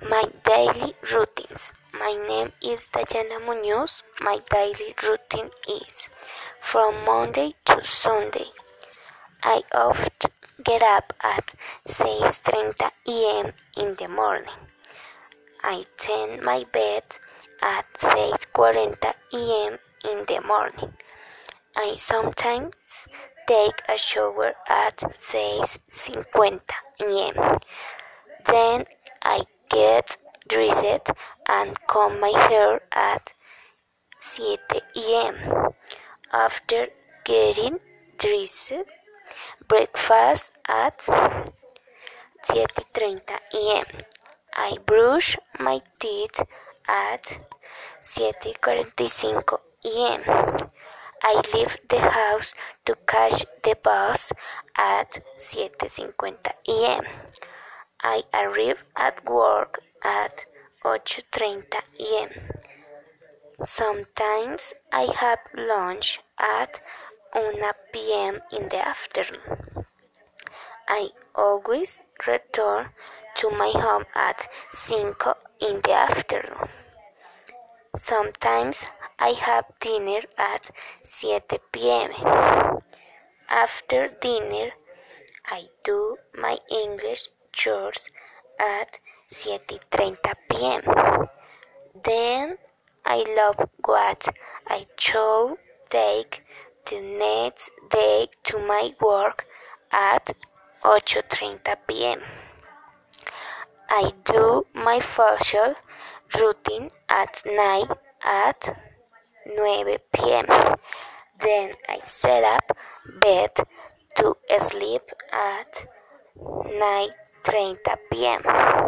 My daily routines. My name is Dayana Munoz. My daily routine is from Monday to Sunday. I often get up at 6:30 a.m. in the morning. I tend my bed at 6:40 a.m. in the morning. I sometimes take a shower at 6:50 a.m. Then get dressed and comb my hair at 7 a.m. After getting dressed, breakfast at 7:30 a.m. I brush my teeth at 7:45 a.m. I leave the house to catch the bus at 7:50 a.m. I arrive at work at 8:30 a.m. Sometimes I have lunch at 1 p.m. in the afternoon. I always return to my home at 5 in the afternoon. Sometimes I have dinner at 7 p.m. After dinner, I do my English chores at 7:30 p.m. Then I love what I shall take the next day to my work at 8:30 p.m. I do my facial routine at night at 9 p.m. Then I set up bed to sleep at 9:30 p.m.